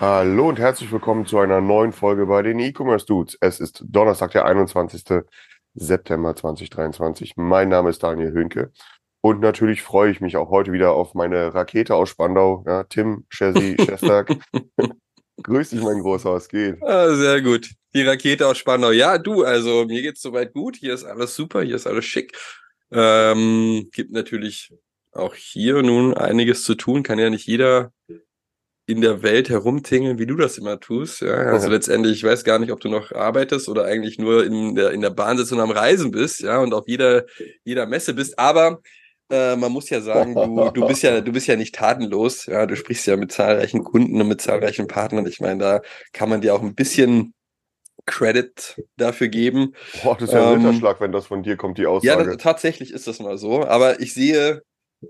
Hallo und herzlich willkommen zu einer neuen Folge bei den E-Commerce Dudes. Es ist Donnerstag, der 21. September 2023. Mein Name ist Daniel Höhnke und natürlich freue ich mich auch heute wieder auf meine Rakete aus Spandau. Ja, Tim, Chessy, Schestag. Grüß dich, mein Großer, was geht? Ah, sehr gut. Die Rakete aus Spandau. Ja, du, also mir geht's soweit gut. Hier ist alles super, hier ist alles schick. Ähm, gibt natürlich auch hier nun einiges zu tun. Kann ja nicht jeder in der Welt herumtingeln, wie du das immer tust. Ja, also letztendlich, ich weiß gar nicht, ob du noch arbeitest oder eigentlich nur in der, in der Bahn sitzt und am Reisen bist, ja, und auf jeder, jeder Messe bist. Aber äh, man muss ja sagen, du, du bist ja, du bist ja nicht tatenlos. Ja, du sprichst ja mit zahlreichen Kunden und mit zahlreichen Partnern. Ich meine, da kann man dir auch ein bisschen Credit dafür geben. Boah, das ist ja ein Ähm, Ritterschlag, wenn das von dir kommt, die Ja, Aussage. das, tatsächlich ist das mal so. Aber ich sehe,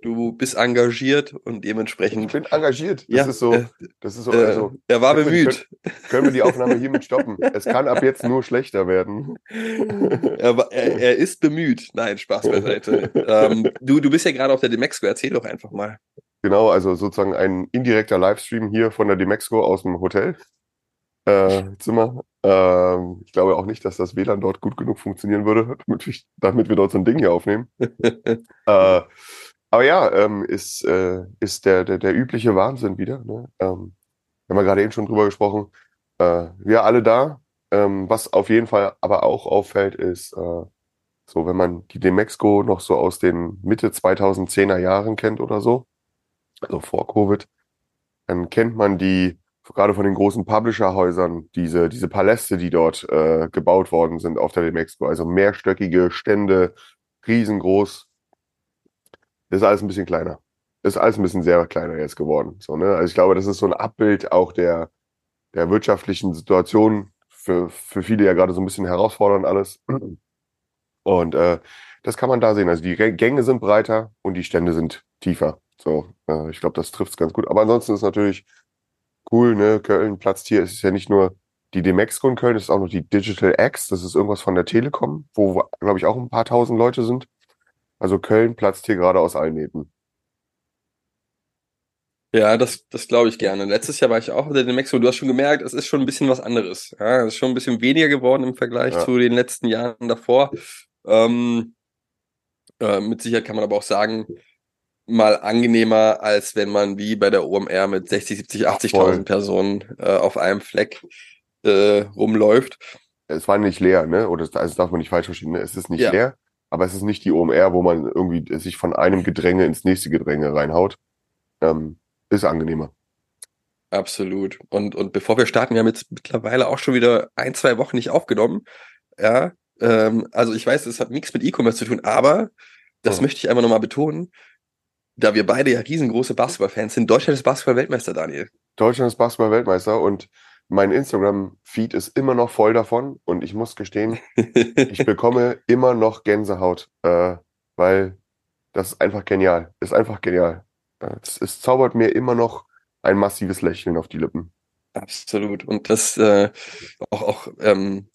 du bist engagiert und ich dementsprechend. bin engagiert. Das Ja, ist so, äh, das ist so, Äh, also, er war können wir die- bemüht. können wir die Aufnahme hiermit stoppen? Es kann ab jetzt nur schlechter werden. er, er, er ist bemüht. Nein, Spaß beiseite. ähm, du, du bist ja gerade auf der Demexco. Erzähl doch einfach mal. Genau, also sozusagen ein indirekter Livestream hier von der Demexco aus dem Hotel. Äh, Zimmer. Ähm, ich glaube auch nicht, dass das WLAN dort gut genug funktionieren würde, damit, ich, damit wir dort so ein Ding hier aufnehmen. äh, aber ja, ähm, ist, äh, ist der, der, der übliche Wahnsinn wieder. Ne? Ähm, wir haben ja gerade eben schon drüber gesprochen. Äh, wir alle da. Ähm, was auf jeden Fall aber auch auffällt, ist, äh, so wenn man die Demexco noch so aus den Mitte 2010er Jahren kennt oder so, also vor Covid, dann kennt man die, gerade von den großen Publisher-Häusern, diese, diese Paläste, die dort äh, gebaut worden sind auf der Demexco. Also mehrstöckige Stände, riesengroß. Das ist alles ein bisschen kleiner. Das ist alles ein bisschen sehr kleiner jetzt geworden. So, ne? Also ich glaube, das ist so ein Abbild auch der, der wirtschaftlichen Situation. Für, für viele ja gerade so ein bisschen herausfordernd alles. Und äh, das kann man da sehen. Also die Gä- Gänge sind breiter und die Stände sind tiefer. So, äh, ich glaube, das trifft es ganz gut. Aber ansonsten ist natürlich cool, ne? Köln platzt hier. Es ist ja nicht nur die Demexco in Köln, es ist auch noch die Digital X. Das ist irgendwas von der Telekom, wo, glaube ich, auch ein paar tausend Leute sind. Also Köln platzt hier gerade aus allen Nähten. Ja, das, das glaube ich gerne. Letztes Jahr war ich auch in Mexiko. Du hast schon gemerkt, es ist schon ein bisschen was anderes. Ja, es ist schon ein bisschen weniger geworden im Vergleich Ja. zu den letzten Jahren davor. Ähm, äh, mit Sicherheit kann man aber auch sagen, mal angenehmer, als wenn man wie bei der OMR mit 60, 70, 80.000 Voll. Personen äh, auf einem Fleck äh, rumläuft. Es war nicht leer, ne? Oder das, also das darf man nicht falsch verstehen. Ne? Es ist nicht Ja. leer, aber es ist nicht die OMR, wo man irgendwie sich von einem Gedränge ins nächste Gedränge reinhaut. Ähm, ist angenehmer. Absolut. Und, und bevor wir starten, wir haben jetzt mittlerweile auch schon wieder ein, zwei Wochen nicht aufgenommen. Ja, ähm, also ich weiß, es hat nichts mit E-Commerce zu tun, aber das Ja. möchte ich einfach nochmal betonen, da wir beide ja riesengroße Basketballfans sind. Deutschland ist Basketball-Weltmeister, Daniel. Deutschland ist Basketball-Weltmeister und mein Instagram-Feed ist immer noch voll davon und ich muss gestehen, ich bekomme immer noch Gänsehaut, äh, weil das ist einfach genial. Ist einfach genial. Äh, Es, es zaubert mir immer noch ein massives Lächeln auf die Lippen. Absolut. Und das äh, auch, auch ähm,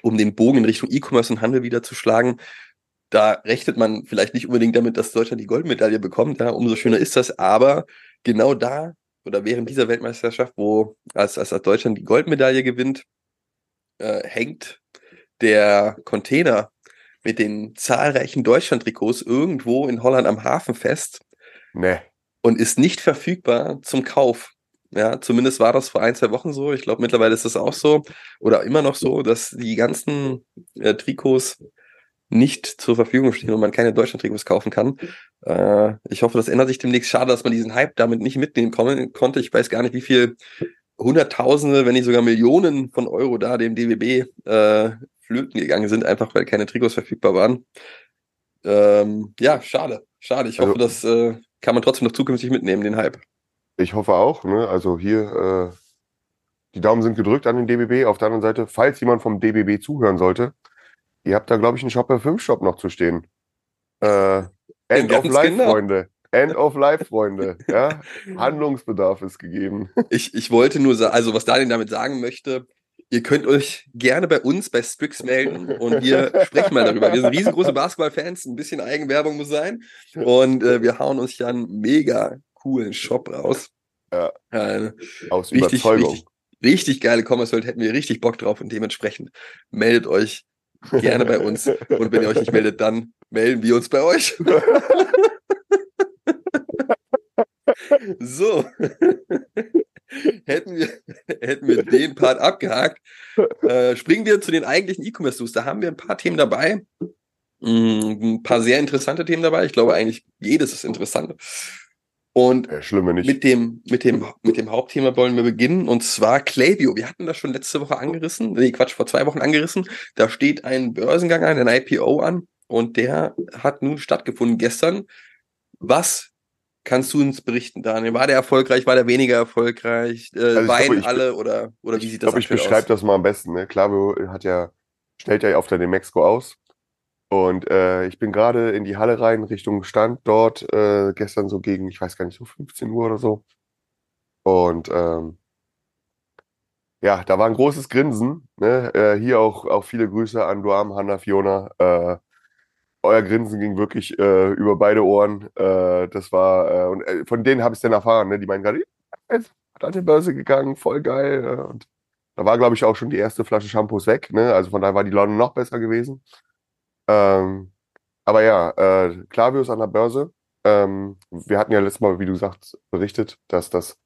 um den Bogen in Richtung E-Commerce und Handel wieder zu schlagen, da rechnet man vielleicht nicht unbedingt damit, dass Deutschland die Goldmedaille bekommt, ja, umso schöner ist das, aber genau da oder während dieser Weltmeisterschaft, wo als, als Deutschland die Goldmedaille gewinnt, äh, hängt der Container mit den zahlreichen Deutschland-Trikots irgendwo in Holland am Hafen fest Ne, und ist nicht verfügbar zum Kauf. Ja, zumindest war das vor ein, zwei Wochen so. Ich glaube, mittlerweile ist das auch so oder immer noch so, dass die ganzen äh, Trikots nicht zur Verfügung stehen und man keine Deutschland-Trikots kaufen kann. Äh, ich hoffe, das ändert sich demnächst. Schade, dass man diesen Hype damit nicht mitnehmen kommen, konnte. Ich weiß gar nicht, wie viel Hunderttausende, wenn nicht sogar Millionen von Euro da dem DWB äh, flöten gegangen sind, einfach weil keine Trikots verfügbar waren. Ähm, ja, schade. Schade. Ich hoffe, Also- das äh, kann man trotzdem noch zukünftig mitnehmen, den Hype. Ich hoffe auch. Ne? Also hier, äh, die Daumen sind gedrückt an den DBB. Auf der anderen Seite, falls jemand vom DBB zuhören sollte, ihr habt da, glaube ich, einen Shopper 5 Shop noch zu stehen. Äh, End of Life, genau. Freunde. End of Life, Freunde. Ja? Handlungsbedarf ist gegeben. Ich, ich wollte nur sagen, also was Daniel damit sagen möchte, ihr könnt euch gerne bei uns bei Strix melden und wir sprechen mal darüber. Wir sind riesengroße Basketball-Fans, ein bisschen Eigenwerbung muss sein und äh, wir hauen uns ja einen mega coolen Shop raus. Ja. Äh, Aus richtig, Überzeugung. richtig, richtig geile Commerce World hätten wir richtig Bock drauf und dementsprechend meldet euch gerne bei uns und wenn ihr euch nicht meldet, dann melden wir uns bei euch. so. hätten, wir, hätten wir den Part abgehakt, äh, springen wir zu den eigentlichen E-Commerce-News. Da haben wir ein paar Themen dabei. Mm, Ein paar sehr interessante Themen dabei. Ich glaube eigentlich, jedes ist interessant. Und mit dem, mit dem, mit dem Hauptthema wollen wir beginnen und zwar Klaviyo. Wir hatten das schon letzte Woche angerissen, nee, Quatsch, vor zwei Wochen angerissen. Da steht ein Börsengang an, ein IPO an und der hat nun stattgefunden gestern. Was kannst du uns berichten, Daniel? War der erfolgreich, war der weniger erfolgreich? Äh, Also ich weinen glaube, ich- alle oder, oder wie ich sieht das glaube, ich aktuell beschreibe aus? das mal am besten. Ne? Klaviyo hat ja, stellt ja auf der Demexco aus. Und äh, ich bin gerade in die Halle rein, Richtung Stand dort, äh, gestern so gegen, ich weiß gar nicht, so 15 Uhr oder so. Und ähm, ja, da war ein großes Grinsen. Ne? Äh, hier auch, auch viele Grüße an Duam, Hanna, Fiona. Äh, euer Grinsen ging wirklich äh, über beide Ohren. Äh, das war, äh, und äh, von denen habe ich es dann erfahren. Ne? Die meinen gerade, "Ja, jetzt hat an die Börse gegangen, voll geil. Äh, und da war, glaube ich, auch schon die erste Flasche Shampoos weg. Ne? Also von daher war die Laune noch besser gewesen. Ähm, aber ja, äh, Klaviyo an der Börse. Ähm, wir hatten ja letztes Mal, wie du sagst, berichtet, dass das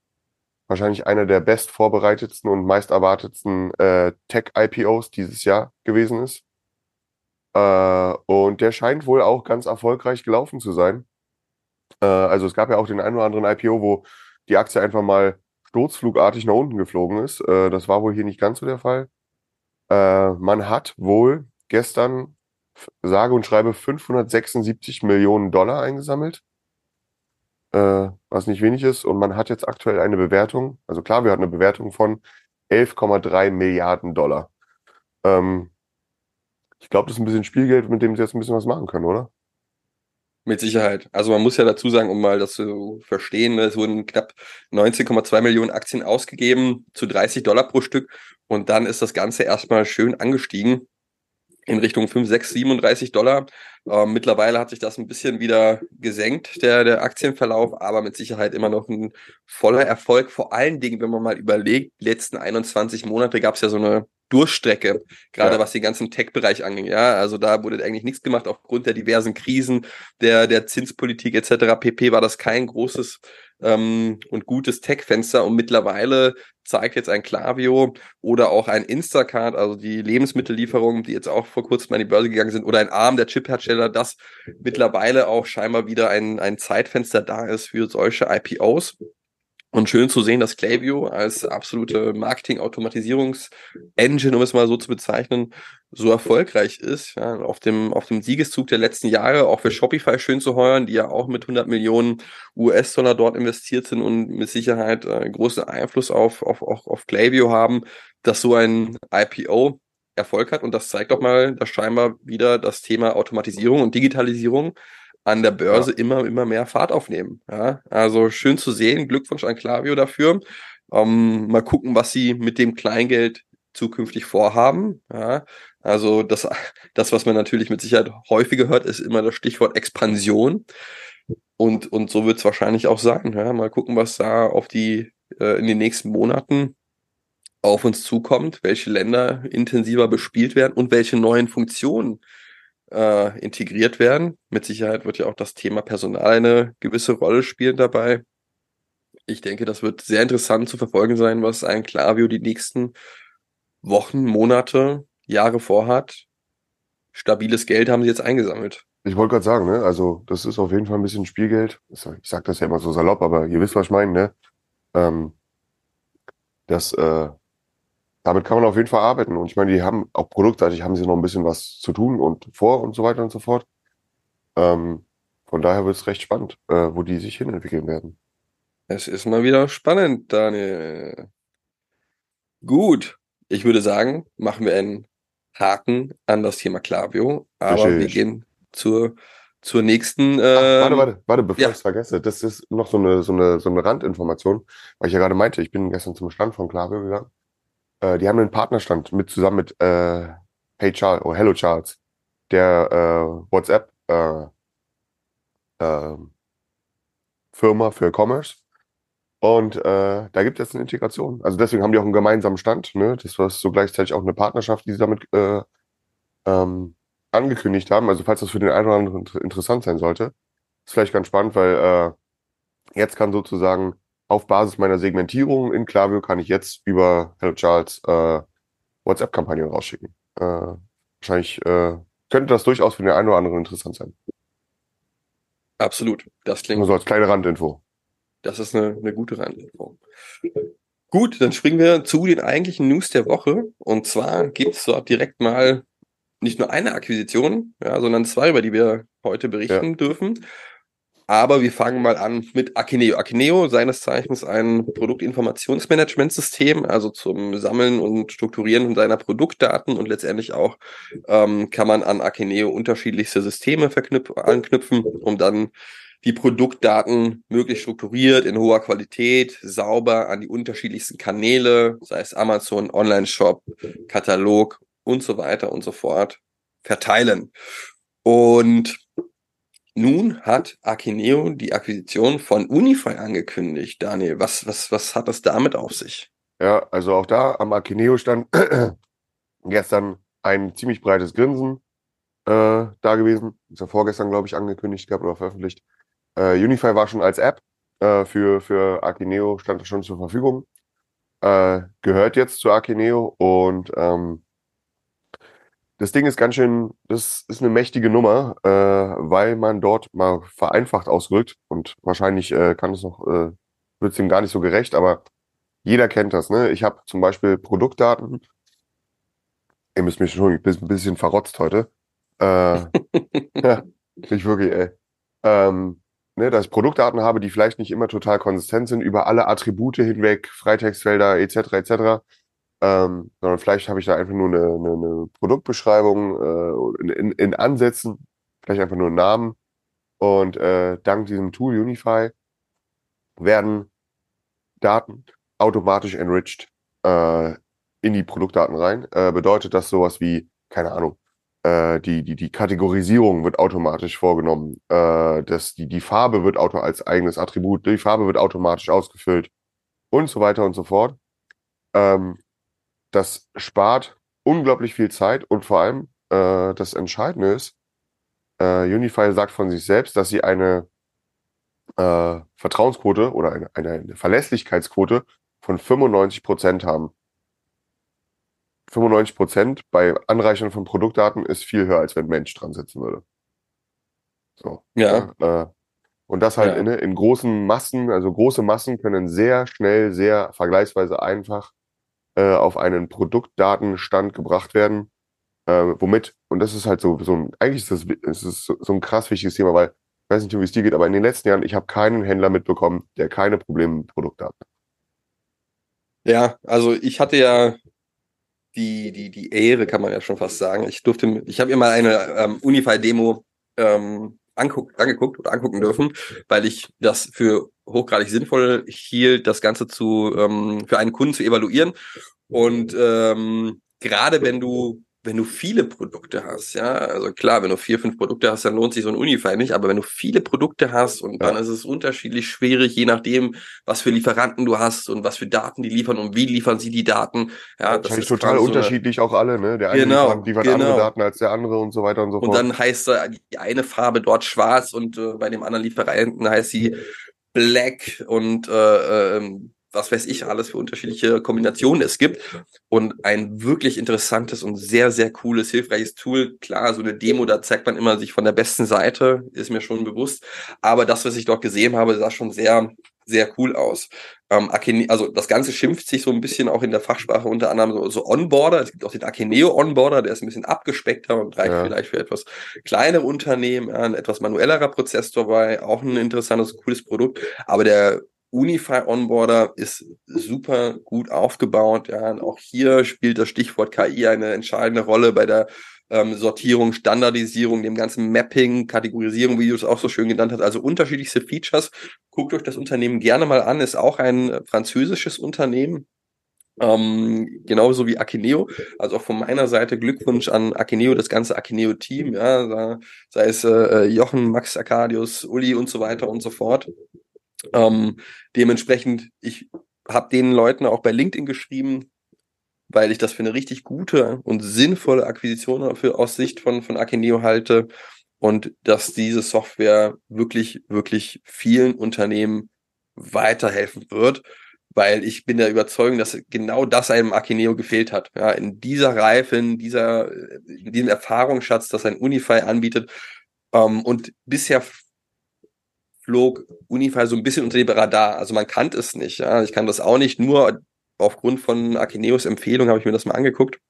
wahrscheinlich einer der best vorbereitetsten und meist erwartetsten äh, Tech-IPOs dieses Jahr gewesen ist. Äh, und der scheint wohl auch ganz erfolgreich gelaufen zu sein. Äh, also es gab ja auch den einen oder anderen IPO, wo die Aktie einfach mal sturzflugartig nach unten geflogen ist. Äh, das war wohl hier nicht ganz so der Fall. Äh, man hat wohl gestern sage und schreibe 576 Millionen Dollar eingesammelt, äh, was nicht wenig ist. Und man hat jetzt aktuell eine Bewertung, also klar, wir hatten eine Bewertung von 11,3 Milliarden Dollar. Ähm, ich glaube, das ist ein bisschen Spielgeld, mit dem sie jetzt ein bisschen was machen können, oder? Mit Sicherheit. Also man muss ja dazu sagen, um mal das zu verstehen, ne, es wurden knapp 19,2 Millionen Aktien ausgegeben zu 30 Dollar pro Stück und dann ist das Ganze erstmal schön angestiegen in Richtung 5, 6, 37 Dollar. Ähm, mittlerweile hat sich das ein bisschen wieder gesenkt, der, der Aktienverlauf, aber mit Sicherheit immer noch ein voller Erfolg. Vor allen Dingen, wenn man mal überlegt, letzten 21 Monate gab es ja so eine Durchstrecke, gerade Ja. was den ganzen Tech-Bereich anging. Ja, also da wurde eigentlich nichts gemacht aufgrund der diversen Krisen, der, der Zinspolitik etc. pp. war das kein großes ähm, und gutes Tech-Fenster und mittlerweile zeigt jetzt ein Klaviyo oder auch ein Instacart, also die Lebensmittellieferungen, die jetzt auch vor kurzem an die Börse gegangen sind, oder ein Arm der Chiphersteller, dass mittlerweile auch scheinbar wieder ein, ein Zeitfenster da ist für solche IPOs. Und schön zu sehen, dass Klaviyo als absolute Marketing-Automatisierungs-Engine, um es mal so zu bezeichnen, so erfolgreich ist. Ja, auf, dem, auf dem Siegeszug der letzten Jahre, auch für Shopify schön zu heuern, die ja auch mit 100 Millionen US-Dollar dort investiert sind und mit Sicherheit äh, großen Einfluss auf, auf, auf, auf Klaviyo haben, dass so ein IPO Erfolg hat. Und das zeigt doch mal, dass scheinbar wieder das Thema Automatisierung und Digitalisierung an der Börse immer, immer mehr Fahrt aufnehmen. Ja, also schön zu sehen. Glückwunsch an Klaviyo dafür. Ähm, mal gucken, was sie mit dem Kleingeld zukünftig vorhaben. Ja, also das, das, was man natürlich mit Sicherheit häufiger hört, ist immer das Stichwort Expansion. Und, und so wird es wahrscheinlich auch sein. Ja, mal gucken, was da auf die äh, in den nächsten Monaten auf uns zukommt, welche Länder intensiver bespielt werden und welche neuen Funktionen äh, integriert werden. Mit Sicherheit wird ja auch das Thema Personal eine gewisse Rolle spielen dabei. Ich denke, das wird sehr interessant zu verfolgen sein, was ein Klaviyo die nächsten Wochen, Monate, Jahre vorhat. Stabiles Geld haben sie jetzt eingesammelt. Ich wollte gerade sagen, ne? Also, das ist auf jeden Fall ein bisschen Spielgeld. Ich sag das ja immer so salopp, aber ihr wisst, was ich meine, ne? Ähm, das, äh, damit kann man auf jeden Fall arbeiten. Und ich meine, die haben auch produktseitig haben sie noch ein bisschen was zu tun und vor und so weiter und so fort. Ähm, von daher wird es recht spannend, äh, wo die sich hinentwickeln werden. Es ist mal wieder spannend, Daniel. Gut, ich würde sagen, machen wir einen Haken an das Thema Klaviyo, aber Richtig. wir gehen zur, zur nächsten. Ach, Ähm, warte, warte, warte, bevor ja. ich es vergesse, das ist noch so eine, so eine, so eine Randinformation, weil ich ja gerade meinte, ich bin gestern zum Stand von Klaviyo gegangen. Äh, die haben einen Partnerstand mit zusammen mit äh, Hey Charles, oh Hello Charles, der äh, WhatsApp äh, äh, Firma für Commerce. Und äh, da gibt es eine Integration. Also deswegen haben die auch einen gemeinsamen Stand. Ne? Das war so gleichzeitig auch eine Partnerschaft, die sie damit äh, ähm, angekündigt haben. Also falls das für den einen oder anderen inter- interessant sein sollte, ist vielleicht ganz spannend, weil äh, jetzt kann sozusagen auf Basis meiner Segmentierung in Klaviyo kann ich jetzt über Hello Charles äh, WhatsApp-Kampagnen rausschicken. Äh, wahrscheinlich äh, könnte das durchaus für den einen oder anderen interessant sein. absolut. Das klingt Nur so als kleine Randinfo. Das ist eine, eine gute Randinfo. Gut, dann springen wir zu den eigentlichen News der Woche. Und zwar gibt es dort direkt mal nicht nur eine Akquisition, ja, sondern zwei, über die wir heute berichten dürfen. Aber wir fangen mal an mit Akineo. Akineo, seines Zeichens ein Produktinformationsmanagementsystem, also zum Sammeln und Strukturieren seiner Produktdaten und letztendlich auch ähm, kann man an Akineo unterschiedlichste Systeme anknüpfen, um dann die Produktdaten möglichst strukturiert, in hoher Qualität, sauber an die unterschiedlichsten Kanäle, sei es Amazon, Online-Shop, Katalog und so weiter und so fort, verteilen. Und nun hat Akineo die Akquisition von Unify angekündigt. Daniel, was, was, was hat das damit auf sich? Ja, also auch da am Akineo stand gestern ein ziemlich breites Grinsen äh, da gewesen. Ist ja vorgestern, glaube ich, angekündigt gehabt oder veröffentlicht. Äh, Unify war schon als App äh, für, für Akineo, stand schon zur Verfügung. Äh, gehört jetzt zu Akineo und ähm, das Ding ist ganz schön, das ist eine mächtige Nummer, äh, weil man dort mal vereinfacht ausgerückt und wahrscheinlich äh, kann es noch, äh, wird es ihm gar nicht so gerecht, aber jeder kennt das, ne? Ich habe zum Beispiel Produktdaten. Ihr müsst mich schon ein bisschen, ein bisschen verrotzt heute. Äh, ja, nicht wirklich, ey. Ähm, ne, dass ich Produktdaten habe, die vielleicht nicht immer total konsistent sind, über alle Attribute hinweg, Freitextfelder etc. etc. Ähm, sondern vielleicht habe ich da einfach nur eine, eine, eine Produktbeschreibung äh, in, in, in Ansätzen, vielleicht einfach nur einen Namen. Und äh, dank diesem Tool Unify werden Daten automatisch enriched äh, in die Produktdaten rein. Äh, bedeutet das sowas wie, keine Ahnung, äh, die, die, die Kategorisierung wird automatisch vorgenommen. Äh, das, die, die Farbe wird auto als eigenes Attribut, die Farbe wird automatisch ausgefüllt und so weiter und so fort. Ähm, das spart unglaublich viel Zeit und vor allem äh, das Entscheidende ist, äh, Unify sagt von sich selbst, dass sie eine äh, Vertrauensquote oder eine, eine Verlässlichkeitsquote von 95 Prozent haben. 95 Prozent bei Anreichern von Produktdaten ist viel höher, als wenn Mensch dran sitzen würde. So. Ja. Äh, und das halt Ja. in, in großen Massen, also große Massen können sehr schnell, sehr vergleichsweise einfach äh, auf einen Produktdatenstand gebracht werden, äh, womit, und das ist halt so, so ein, eigentlich ist das, ist so, so ein krass wichtiges Thema, weil, ich weiß nicht, wie es dir geht, aber in den letzten Jahren, ich habe keinen Händler mitbekommen, der keine Probleme mit Produktdaten hat. Ja, also ich hatte ja die, die, die Ehre, kann man ja schon fast sagen. Ich durfte, ich habe mir mal eine ähm, Unify-Demo ähm, angeguckt oder angucken dürfen, weil ich das für hochgradig sinnvoll hielt, das Ganze zu ähm, für einen Kunden zu evaluieren. Und ähm, gerade wenn du wenn du viele Produkte hast, ja, also klar, wenn du vier, fünf Produkte hast, dann lohnt sich so ein Unify nicht, aber wenn du viele Produkte hast und dann Ja. ist es unterschiedlich schwierig, je nachdem, was für Lieferanten du hast und was für Daten die liefern und wie liefern sie die Daten. Ja, das Wahrscheinlich ist total quasi so eine- unterschiedlich auch alle, ne? Der eine Genau, liefert, liefert andere genau. Daten als der andere und so weiter und so Und fort. dann heißt die eine Farbe dort schwarz und äh, bei dem anderen Lieferanten heißt sie black und äh, ähm, was weiß ich alles für unterschiedliche Kombinationen es gibt. Und ein wirklich interessantes und sehr, sehr cooles, hilfreiches Tool. Klar, so eine Demo, da zeigt man immer sich von der besten Seite, ist mir schon bewusst. Aber das, was ich dort gesehen habe, sah schon sehr sehr cool aus. Ähm, Akine, also das Ganze schimpft sich so ein bisschen auch in der Fachsprache unter anderem so, so Onboarder. Es gibt auch den Akineo Onboarder, der ist ein bisschen abgespeckter und reicht Ja. vielleicht für etwas kleinere Unternehmen, ein etwas manuellerer Prozess dabei, auch ein interessantes, cooles Produkt. Aber der Unify Onboarder ist super gut aufgebaut. Ja, und auch hier spielt das Stichwort KI eine entscheidende Rolle bei der ähm, Sortierung, Standardisierung, dem ganzen Mapping, Kategorisierung, wie du es auch so schön genannt hast. Also unterschiedlichste Features. Guckt euch das Unternehmen gerne mal an. Ist auch ein äh, französisches Unternehmen. Ähm, genauso wie Akineo. Also auch von meiner Seite Glückwunsch an Akineo, das ganze Akineo-Team, ja, sei es äh, Jochen, Max Arcadius, Uli und so weiter und so fort. Ähm, dementsprechend, ich habe den Leuten auch bei LinkedIn geschrieben, weil ich das für eine richtig gute und sinnvolle Akquisition für, aus Sicht von, von Akineo halte und dass diese Software wirklich, wirklich vielen Unternehmen weiterhelfen wird, weil ich bin der Überzeugung, dass genau das einem Akineo gefehlt hat. Ja, in dieser Reife, in dieser, in diesem Erfahrungsschatz, das ein Unify anbietet. Ähm, und bisher flog Unify so ein bisschen unter dem Radar. Also man kannte es nicht. Ja, ich kann das auch nicht. Nur aufgrund von Akineos Empfehlung habe ich mir das mal angeguckt.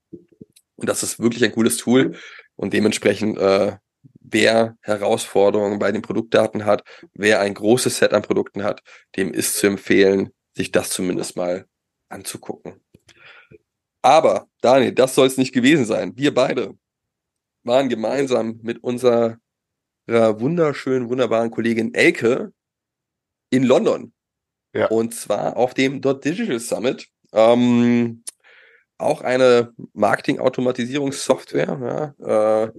Und das ist wirklich ein cooles Tool. Und dementsprechend, äh, wer Herausforderungen bei den Produktdaten hat, wer ein großes Set an Produkten hat, dem ist zu empfehlen, sich das zumindest mal anzugucken. Aber, Daniel, das soll es nicht gewesen sein. Wir beide waren gemeinsam mit unserer wunderschönen, wunderbaren Kollegin Elke in London. Ja. Und zwar auf dem Dot Digital Summit. Ähm, auch eine Marketing-Automatisierungssoftware, ja, äh,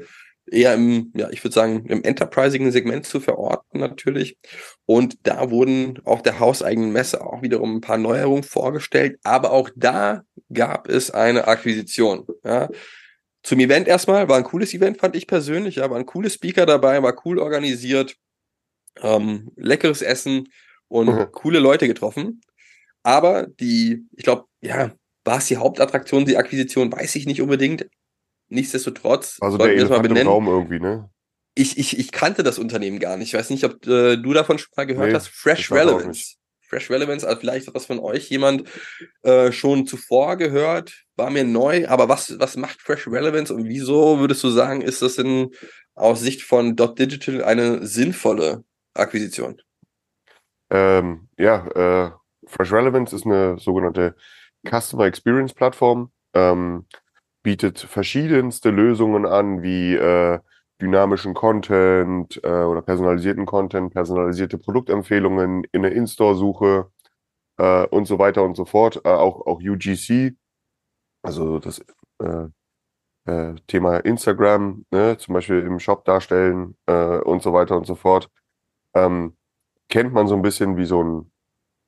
eher im, ja, ich würde sagen, im enterprisigen Segment zu verorten natürlich. Und da wurden auf der hauseigenen Messe auch wiederum ein paar Neuerungen vorgestellt, aber auch da gab es eine Akquisition. Ja. Zum Event erstmal, war ein cooles Event, fand ich persönlich, ja, waren coole Speaker dabei, war cool organisiert, ähm, leckeres Essen und Mhm. coole Leute getroffen. Aber die, ich glaube, ja, war es die Hauptattraktion, die Akquisition, weiß ich nicht unbedingt. Nichtsdestotrotz Also sollten wir es mal benennen. Raum irgendwie, ne? Ich, ich, ich kannte das Unternehmen gar nicht. Ich weiß nicht, ob äh, du davon schon mal gehört Nee, hast. Fresh Relevance. Fresh Relevance, also vielleicht hat das von euch jemand äh, schon zuvor gehört, war mir neu, aber was, was macht Fresh Relevance und wieso würdest du sagen, ist das in, aus Sicht von Dot Digital eine sinnvolle Akquisition? Ähm, ja, äh, Fresh Relevance ist eine sogenannte Customer Experience Plattform, ähm, bietet verschiedenste Lösungen an, wie äh, dynamischen Content äh, oder personalisierten Content, personalisierte Produktempfehlungen in der In-Store-Suche äh, und so weiter und so fort. Äh, auch, auch UGC, also das äh, äh, Thema Instagram, ne, zum Beispiel im Shop darstellen äh, und so weiter und so fort. Ähm, kennt man so ein bisschen wie so ein,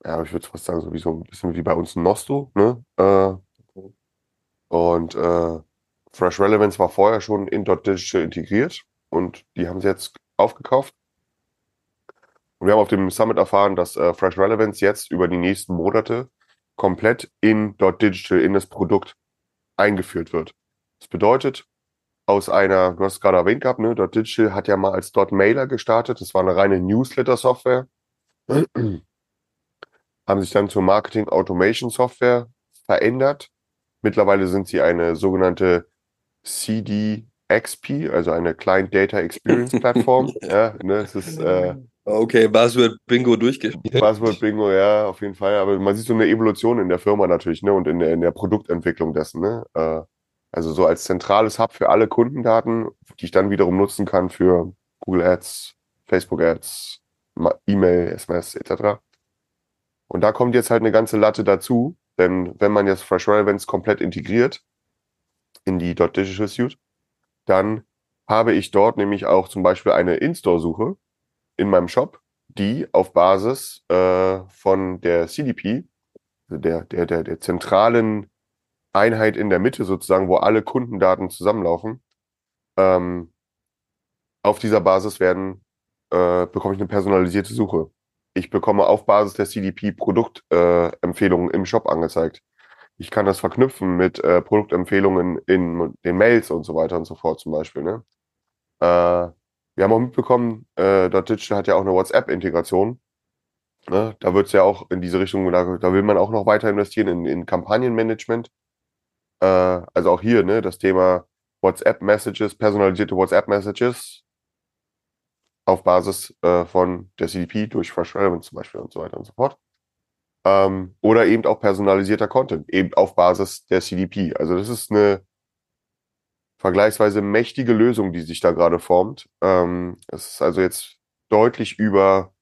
ja, ich würde fast sagen, so wie so ein bisschen wie bei uns ein Nosto, ne? Äh, und äh, Fresh Relevance war vorher schon in Dot Digital integriert und die haben sie jetzt aufgekauft. Und wir haben auf dem Summit erfahren, dass äh, Fresh Relevance jetzt über die nächsten Monate komplett in Dot Digital, in das Produkt eingeführt wird. Das bedeutet, aus einer, du hast es gerade erwähnt gehabt, ne, Dot Digital hat ja mal als Dot Mailer gestartet. Das war eine reine Newsletter-Software. Haben sich dann zur Marketing Automation Software verändert. Mittlerweile sind sie eine sogenannte CDXP, also eine Client Data Experience Plattform. ja, ne, es ist äh, Okay, Buzzword Bingo durchgespielt. Buzzword Bingo, ja, auf jeden Fall. Aber man sieht so eine Evolution in der Firma natürlich, ne, und in der, in der Produktentwicklung dessen, ne. Äh, also so als zentrales Hub für alle Kundendaten, die ich dann wiederum nutzen kann für Google Ads, Facebook Ads, Ma- E-Mail, SMS etc. Und da kommt jetzt halt eine ganze Latte dazu, denn wenn man jetzt Fresh Relevance komplett integriert in die Digital Suite, dann habe ich dort nämlich auch zum Beispiel eine In-Store-Suche in meinem Shop, die auf Basis äh, von der CDP, also der, der, der, der zentralen Einheit in der Mitte sozusagen, wo alle Kundendaten zusammenlaufen, ähm, auf dieser Basis werden, äh, bekomme ich eine personalisierte Suche. Ich bekomme auf Basis der CDP Produktempfehlungen äh, im Shop angezeigt. Ich kann das verknüpfen mit äh, Produktempfehlungen in den Mails und so weiter und so fort zum Beispiel. Ne? Äh, wir haben auch mitbekommen, äh, Digital hat ja auch eine WhatsApp-Integration. Ne? Da wird es ja auch in diese Richtung, da, da will man auch noch weiter investieren in, in Kampagnenmanagement. Äh, also auch hier, ne, das Thema WhatsApp-Messages, personalisierte WhatsApp-Messages auf Basis äh, von der CDP durch Fresh Relevance zum Beispiel und so weiter und so fort. Ähm, oder eben auch personalisierter Content, eben auf Basis der CDP. Also das ist eine vergleichsweise mächtige Lösung, die sich da gerade formt. Ähm, es ist also jetzt deutlich über,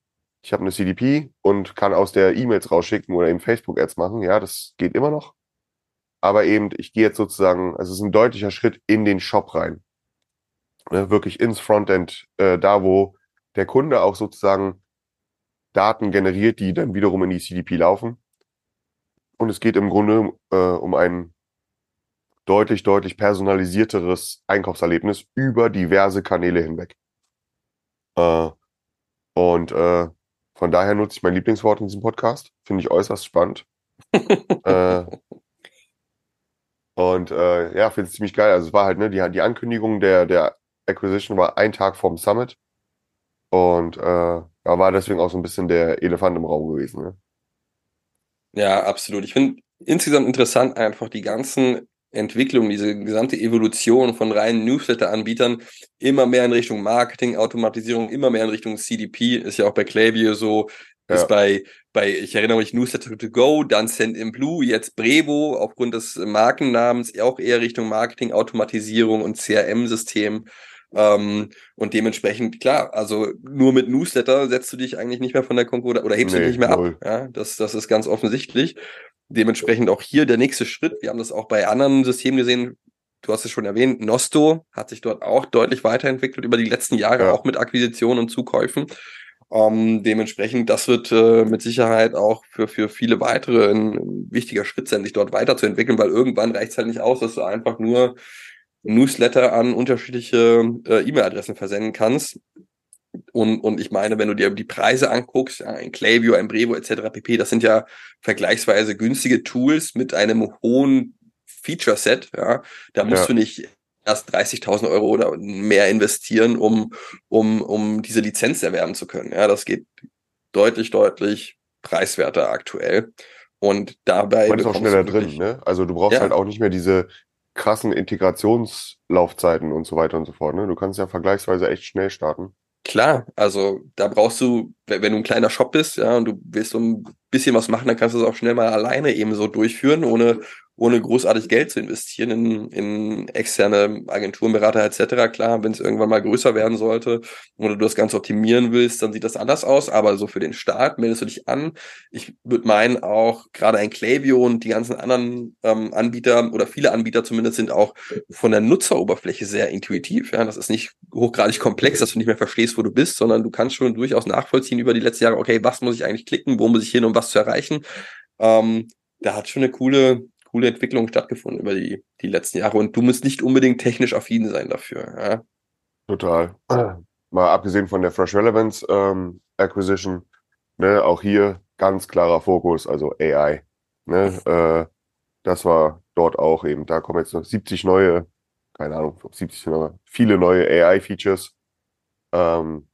ich habe eine CDP und kann aus der E-Mails rausschicken oder eben Facebook-Ads machen. Ja, das geht immer noch. Aber eben, ich gehe jetzt sozusagen, also es ist ein deutlicher Schritt in den Shop rein. Ne, wirklich ins Frontend, äh, da wo der Kunde auch sozusagen Daten generiert, die dann wiederum in die CDP laufen. Und es geht im Grunde äh, um ein deutlich, deutlich personalisierteres Einkaufserlebnis über diverse Kanäle hinweg. Äh, und äh, von daher nutze ich mein Lieblingswort in diesem Podcast. Finde ich äußerst spannend. äh, und äh, ja, finde es ziemlich geil. Also es war halt, ne, die, die Ankündigung der, der Acquisition war ein Tag vorm Summit. Und äh, da war deswegen auch so ein bisschen der Elefant im Raum gewesen. Ne? Ja, absolut. Ich finde insgesamt interessant einfach die ganzen Entwicklungen, diese gesamte Evolution von reinen Newsletter-Anbietern immer mehr in Richtung Marketing, Automatisierung, immer mehr in Richtung CDP, ist ja auch bei Klaviyo so, ja. ist bei, bei, ich erinnere mich, Newsletter to go, dann Send in Blue, jetzt Brevo, aufgrund des Markennamens auch eher Richtung Marketing, Automatisierung und CRM-System. Ähm, und dementsprechend, klar, also nur mit Newsletter setzt du dich eigentlich nicht mehr von der Konkurrenz oder hebst nee, du dich nicht mehr null. ab. Ja, das, das ist ganz offensichtlich. Dementsprechend auch hier der nächste Schritt. Wir haben das auch bei anderen Systemen gesehen. Du hast es schon erwähnt, Nosto hat sich dort auch deutlich weiterentwickelt über die letzten Jahre, ja. auch mit Akquisitionen und Zukäufen. Ähm, dementsprechend, das wird äh, mit Sicherheit auch für, für viele weitere ein, wichtiger Schritt sein, sich dort weiterzuentwickeln, weil irgendwann reicht es halt nicht aus, dass du einfach nur Newsletter an unterschiedliche äh, E-Mail-Adressen versenden kannst. Und, und ich meine, wenn du dir die Preise anguckst, ein Klaviyo, ein Brevo etc. pp., das sind ja vergleichsweise günstige Tools mit einem hohen Feature-Set. Ja. Da musst ja. du nicht erst 30.000 Euro oder mehr investieren, um, um, um diese Lizenz erwerben zu können. Ja, das geht deutlich, deutlich preiswerter aktuell. Und dabei. Man ist auch schneller drin, ne? Also du brauchst ja. halt auch nicht mehr diese krassen Integrationslaufzeiten und so weiter und so fort. Ne? Du kannst ja vergleichsweise echt schnell starten. Klar, also da brauchst du, wenn du ein kleiner Shop bist, ja, und du willst so ein bisschen was machen, dann kannst du es auch schnell mal alleine eben so durchführen, ohne ohne großartig Geld zu investieren in, in externe Agenturenberater etc. Klar, wenn es irgendwann mal größer werden sollte oder du das Ganze optimieren willst, dann sieht das anders aus. Aber so für den Start meldest du dich an. Ich würde meinen, auch gerade ein Klaviyo und die ganzen anderen ähm, Anbieter oder viele Anbieter zumindest sind auch von der Nutzeroberfläche sehr intuitiv. Ja, das ist nicht hochgradig komplex, dass du nicht mehr verstehst, wo du bist, sondern du kannst schon durchaus nachvollziehen über die letzten Jahre, okay, was muss ich eigentlich klicken, wo muss ich hin, um was zu erreichen. Ähm, da hat schon eine coole, coole Entwicklung stattgefunden über die, die letzten Jahre und du musst nicht unbedingt technisch affin sein dafür. Ja? Total. Mal abgesehen von der Fresh Relevance ähm, Acquisition, ne, auch hier ganz klarer Fokus, also AI. Ne, äh, das war dort auch eben, da kommen jetzt noch 70 neue, keine Ahnung, 70 neue, viele neue AI-Features. Ähm,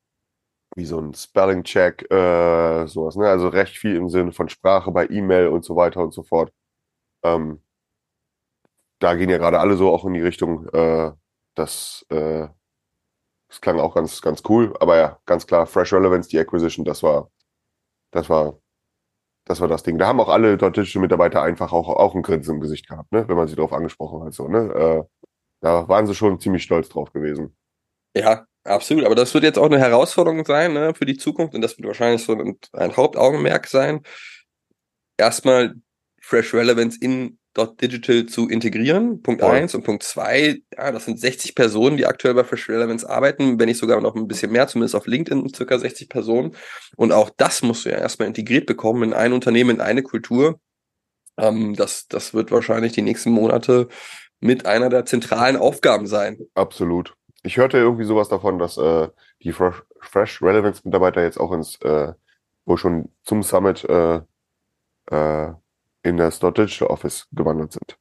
wie so ein Spelling-Check, äh, sowas, ne? Also recht viel im Sinne von Sprache bei E-Mail und so weiter und so fort. Ähm, da gehen ja gerade alle so auch in die Richtung, äh, dass äh, das klang auch ganz, ganz cool. Aber ja, ganz klar, Fresh Relevance, die Acquisition, das war, das war, das war das Ding. Da haben auch alle dort Mitarbeiter einfach auch, auch ein Grinsen im Gesicht gehabt, ne? wenn man sie darauf angesprochen hat. So, ne? Äh, da waren sie schon ziemlich stolz drauf gewesen. Ja, absolut. Aber das wird jetzt auch eine Herausforderung sein ne, für die Zukunft und das wird wahrscheinlich so ein, ein Hauptaugenmerk sein. Erstmal Fresh Relevance in Digital zu integrieren. Punkt Voll. eins und Punkt zwei, ja, das sind 60 Personen, die aktuell bei Fresh Relevance arbeiten, wenn nicht sogar noch ein bisschen mehr, zumindest auf LinkedIn circa 60 Personen. Und auch das musst du ja erstmal integriert bekommen in ein Unternehmen, in eine Kultur. Ähm, das, das wird wahrscheinlich die nächsten Monate mit einer der zentralen Aufgaben sein. Absolut. Ich hörte irgendwie sowas davon, dass äh, die Fresh, Fresh Relevance Mitarbeiter jetzt auch ins, äh, wo schon zum Summit äh, äh, in das Dot Digital Office gewandert sind.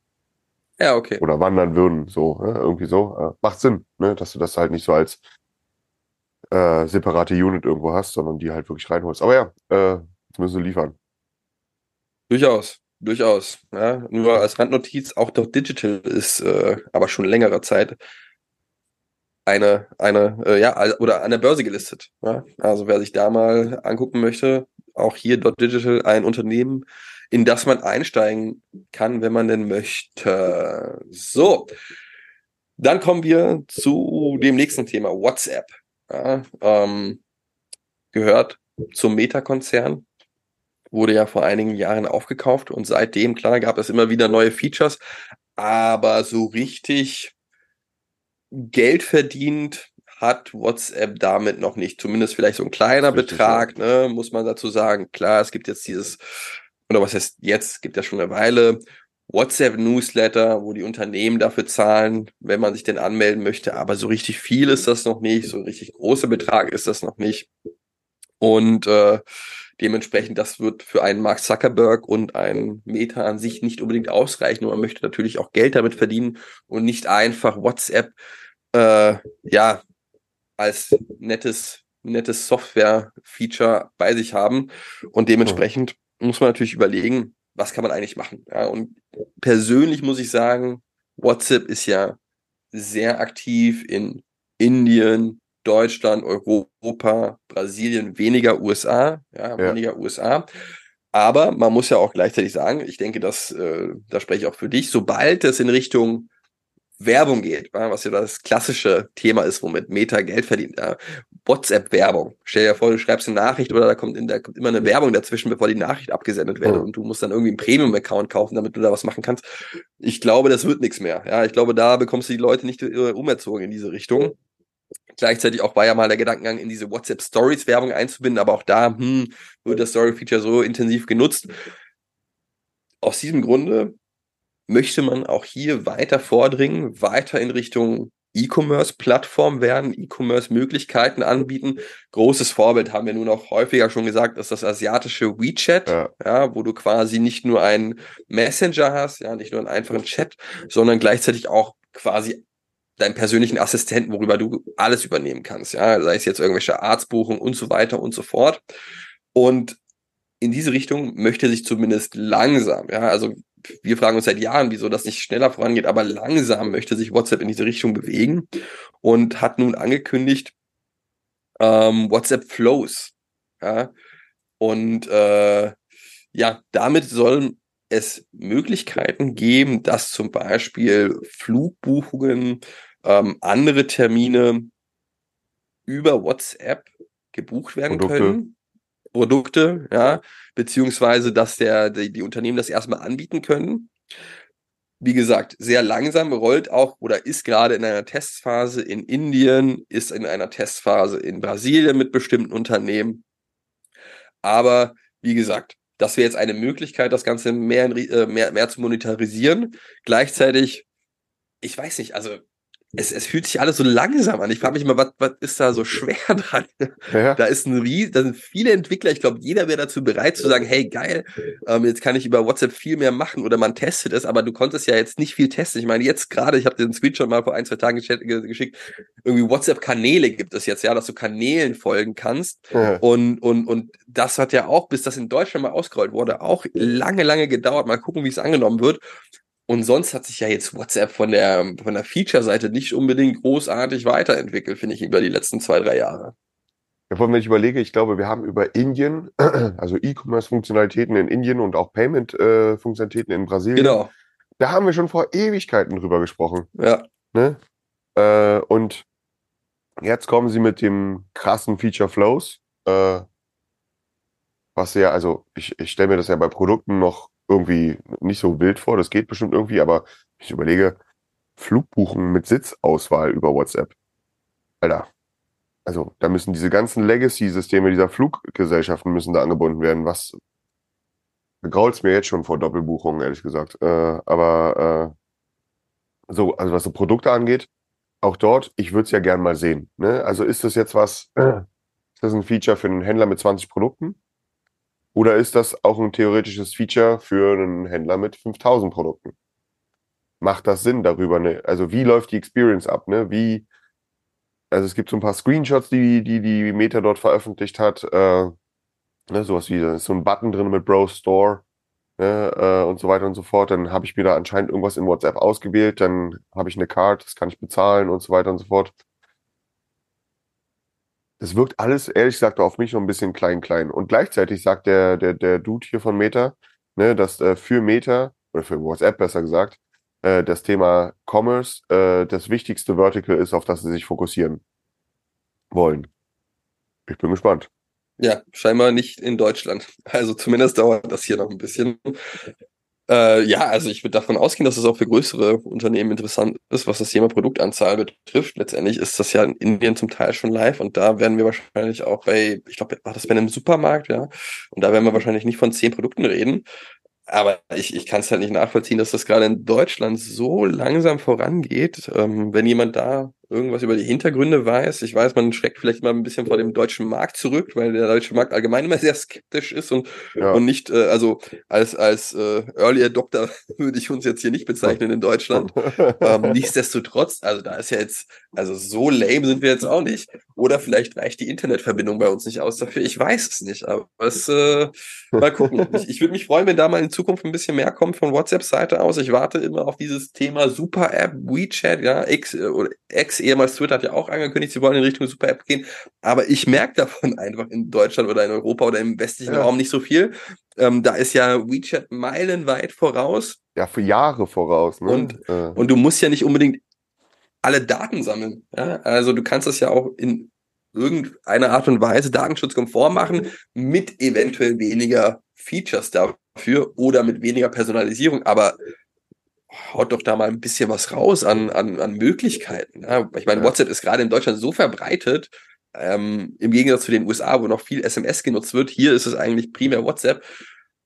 Ja, okay. Oder wandern würden, so, ne? irgendwie so. Äh, macht Sinn, ne? dass du das halt nicht so als äh, separate Unit irgendwo hast, sondern die halt wirklich reinholst. Aber ja, äh, Jetzt müssen sie liefern. Durchaus, durchaus. Ja. Nur als Randnotiz, auch doch Digital ist äh, aber schon längere Zeit eine, eine, äh, ja, oder an der Börse gelistet. Ja. Also wer sich da mal angucken möchte, auch hier Dot Digital ein Unternehmen, in das man einsteigen kann, wenn man denn möchte. So. Dann kommen wir zu dem nächsten Thema, WhatsApp. Ja, ähm, gehört zum Meta-Konzern, wurde ja vor einigen Jahren aufgekauft und seitdem, klar, gab es immer wieder neue Features, aber so richtig Geld verdient hat WhatsApp damit noch nicht. Zumindest vielleicht so ein kleiner Betrag, ne, muss man dazu sagen. Klar, es gibt jetzt dieses, oder was heißt jetzt, gibt ja schon eine Weile, WhatsApp-Newsletter, wo die Unternehmen dafür zahlen, wenn man sich denn anmelden möchte. Aber so richtig viel ist das noch nicht, so ein richtig großer Betrag ist das noch nicht. Und äh, dementsprechend, das wird für einen Mark Zuckerberg und einen Meta an sich nicht unbedingt ausreichen. Und man möchte natürlich auch Geld damit verdienen und nicht einfach WhatsApp äh, ja als nettes nettes Software-Feature bei sich haben. Und dementsprechend muss man natürlich überlegen, was kann man eigentlich machen. Ja, und persönlich muss ich sagen, WhatsApp ist ja sehr aktiv in Indien, Deutschland, Europa, Brasilien, weniger USA, ja, Ja. weniger USA. Aber man muss ja auch gleichzeitig sagen, ich denke, dass, äh, da spreche ich auch für dich, sobald es in Richtung Werbung geht, was ja das klassische Thema ist, womit Meta Geld verdient. WhatsApp-Werbung. Stell dir vor, du schreibst eine Nachricht oder da kommt, in, da kommt immer eine Werbung dazwischen, bevor die Nachricht abgesendet wird Mhm. und du musst dann irgendwie einen Premium-Account kaufen, damit du da was machen kannst. Ich glaube, das wird nichts mehr. Ja, ich glaube, da bekommst du die Leute nicht äh, umerzogen in diese Richtung. Gleichzeitig auch war ja mal der Gedankengang, in diese WhatsApp Stories Werbung einzubinden, aber auch da hm, wird das Story Feature so intensiv genutzt. Aus diesem Grunde möchte man auch hier weiter vordringen, weiter in Richtung E-Commerce-Plattform werden, E-Commerce-Möglichkeiten anbieten. Großes Vorbild haben wir nun auch häufiger schon gesagt, ist das asiatische WeChat, Ja. ja, wo du quasi nicht nur einen Messenger hast, ja, nicht nur einen einfachen Chat, sondern gleichzeitig auch quasi deinen persönlichen Assistenten, worüber du alles übernehmen kannst, ja, sei es jetzt irgendwelche Arztbuchungen und so weiter und so fort. Und in diese Richtung möchte sich zumindest langsam, ja, also wir fragen uns seit Jahren, wieso das nicht schneller vorangeht, aber langsam möchte sich WhatsApp in diese Richtung bewegen und hat nun angekündigt, ähm, WhatsApp Flows, ja, und äh, ja, damit sollen es Möglichkeiten geben, dass zum Beispiel Flugbuchungen, ähm, andere Termine über WhatsApp gebucht werden Produkte. können. Produkte, ja, beziehungsweise dass der, die, die Unternehmen das erstmal anbieten können. Wie gesagt, sehr langsam rollt auch oder ist gerade in einer Testphase in Indien, ist in einer Testphase in Brasilien mit bestimmten Unternehmen. Aber wie gesagt, das wäre jetzt eine Möglichkeit, das Ganze mehr, in, äh, mehr, mehr zu monetarisieren. Gleichzeitig, ich weiß nicht, also es, es fühlt sich alles so langsam an. Ich frage mich immer, was, was ist da so schwer dran? Ja. Da ist ein Ries, da sind viele Entwickler. Ich glaube, jeder wäre dazu bereit zu sagen, hey, geil, ähm, jetzt kann ich über WhatsApp viel mehr machen oder man testet es, aber du konntest ja jetzt nicht viel testen. Ich meine, jetzt gerade, ich habe den Screenshot mal vor ein, zwei Tagen geschickt, geschickt irgendwie WhatsApp-Kanäle gibt es jetzt, ja, dass du Kanälen folgen kannst. Ja. Und, und, und das hat ja auch, bis das in Deutschland mal ausgerollt wurde, auch lange, lange gedauert. Mal gucken, wie es angenommen wird. Und sonst hat sich ja jetzt WhatsApp von der, von der Feature-Seite nicht unbedingt großartig weiterentwickelt, finde ich, über die letzten zwei, drei Jahre. Allem, wenn ich überlege, ich glaube, wir haben über Indien, also E-Commerce-Funktionalitäten in Indien und auch Payment-Funktionalitäten in Brasilien. Genau. Da haben wir schon vor Ewigkeiten drüber gesprochen. Ja. Ne? Äh, und jetzt kommen sie mit dem krassen Feature Flows. Äh, was ja, also ich, ich stelle mir das ja bei Produkten noch irgendwie nicht so wild vor. Das geht bestimmt irgendwie, aber ich überlege, Flugbuchen mit Sitzauswahl über WhatsApp. Alter. Also, da müssen diese ganzen Legacy-Systeme dieser Fluggesellschaften müssen da angebunden werden. Was grault's mir jetzt schon vor Doppelbuchungen, ehrlich gesagt. Äh, aber äh, so, also was so Produkte angeht, auch dort, ich würde es ja gern mal sehen. Ne? Also ist das jetzt was, ist das ein Feature für einen Händler mit 20 Produkten? Oder ist das auch ein theoretisches Feature für einen Händler mit 5000 Produkten? Macht das Sinn darüber? Ne? Also wie läuft die Experience ab? Ne? Wie, also es gibt so ein paar Screenshots, die die, die Meta dort veröffentlicht hat. Äh, Ne, sowas wie, ist so ein Button drin mit Bro Store ne, äh, und so weiter und so fort. Dann habe ich mir da anscheinend irgendwas in WhatsApp ausgewählt, dann habe ich eine Card, das kann ich bezahlen und so weiter und so fort. Es wirkt alles, ehrlich gesagt, auf mich noch ein bisschen klein, klein. Und gleichzeitig sagt der, der, der Dude hier von Meta, ne, dass äh, für Meta, oder für WhatsApp besser gesagt, äh, das Thema Commerce äh, das wichtigste Vertical ist, auf das sie sich fokussieren wollen. Ich bin gespannt. Ja, scheinbar nicht in Deutschland. Also zumindest dauert das hier noch ein bisschen. Äh, ja, also ich würde davon ausgehen, dass es auch für größere Unternehmen interessant ist, was das Thema Produktanzahl betrifft. Letztendlich ist das ja in Indien zum Teil schon live und da werden wir wahrscheinlich auch bei, ich glaube, war das bei einem Supermarkt, ja. Und da werden wir wahrscheinlich nicht von zehn Produkten reden. Aber ich, ich kann es halt nicht nachvollziehen, dass das gerade in Deutschland so langsam vorangeht. Ähm, wenn jemand da irgendwas über die Hintergründe weiß. Ich weiß, man schreckt vielleicht mal ein bisschen vor dem deutschen Markt zurück, weil der deutsche Markt allgemein immer sehr skeptisch ist und, Ja. und nicht, äh, also als, als äh, Early Adopter würde ich uns jetzt hier nicht bezeichnen in Deutschland. ähm, nichtsdestotrotz, also da ist ja jetzt, also so lame sind wir jetzt auch nicht. Oder vielleicht reicht die Internetverbindung bei uns nicht aus dafür. Ich weiß es nicht, aber es, äh, mal gucken. ich ich würde mich freuen, wenn da mal in Zukunft ein bisschen mehr kommt von WhatsApp-Seite aus. Ich warte immer auf dieses Thema Super-App, WeChat, ja, X äh, oder X, ehemals Twitter hat ja auch angekündigt, sie wollen in Richtung Super-App gehen. Aber ich merke davon einfach in Deutschland oder in Europa oder im westlichen Ja. Raum nicht so viel. Ähm, da ist ja WeChat meilenweit voraus. Ja, für Jahre voraus. Ne? Und- äh, Und du musst ja nicht unbedingt alle Daten sammeln. Ja? Also du kannst das ja auch in irgendeiner Art und Weise datenschutzkonform machen, mit eventuell weniger Features dafür oder mit weniger Personalisierung. Aber haut doch da mal ein bisschen was raus an, an, an Möglichkeiten. Ja? Ich meine, Ja. WhatsApp ist gerade in Deutschland so verbreitet, ähm, im Gegensatz zu den USA, wo noch viel SMS genutzt wird. Hier ist es eigentlich primär WhatsApp.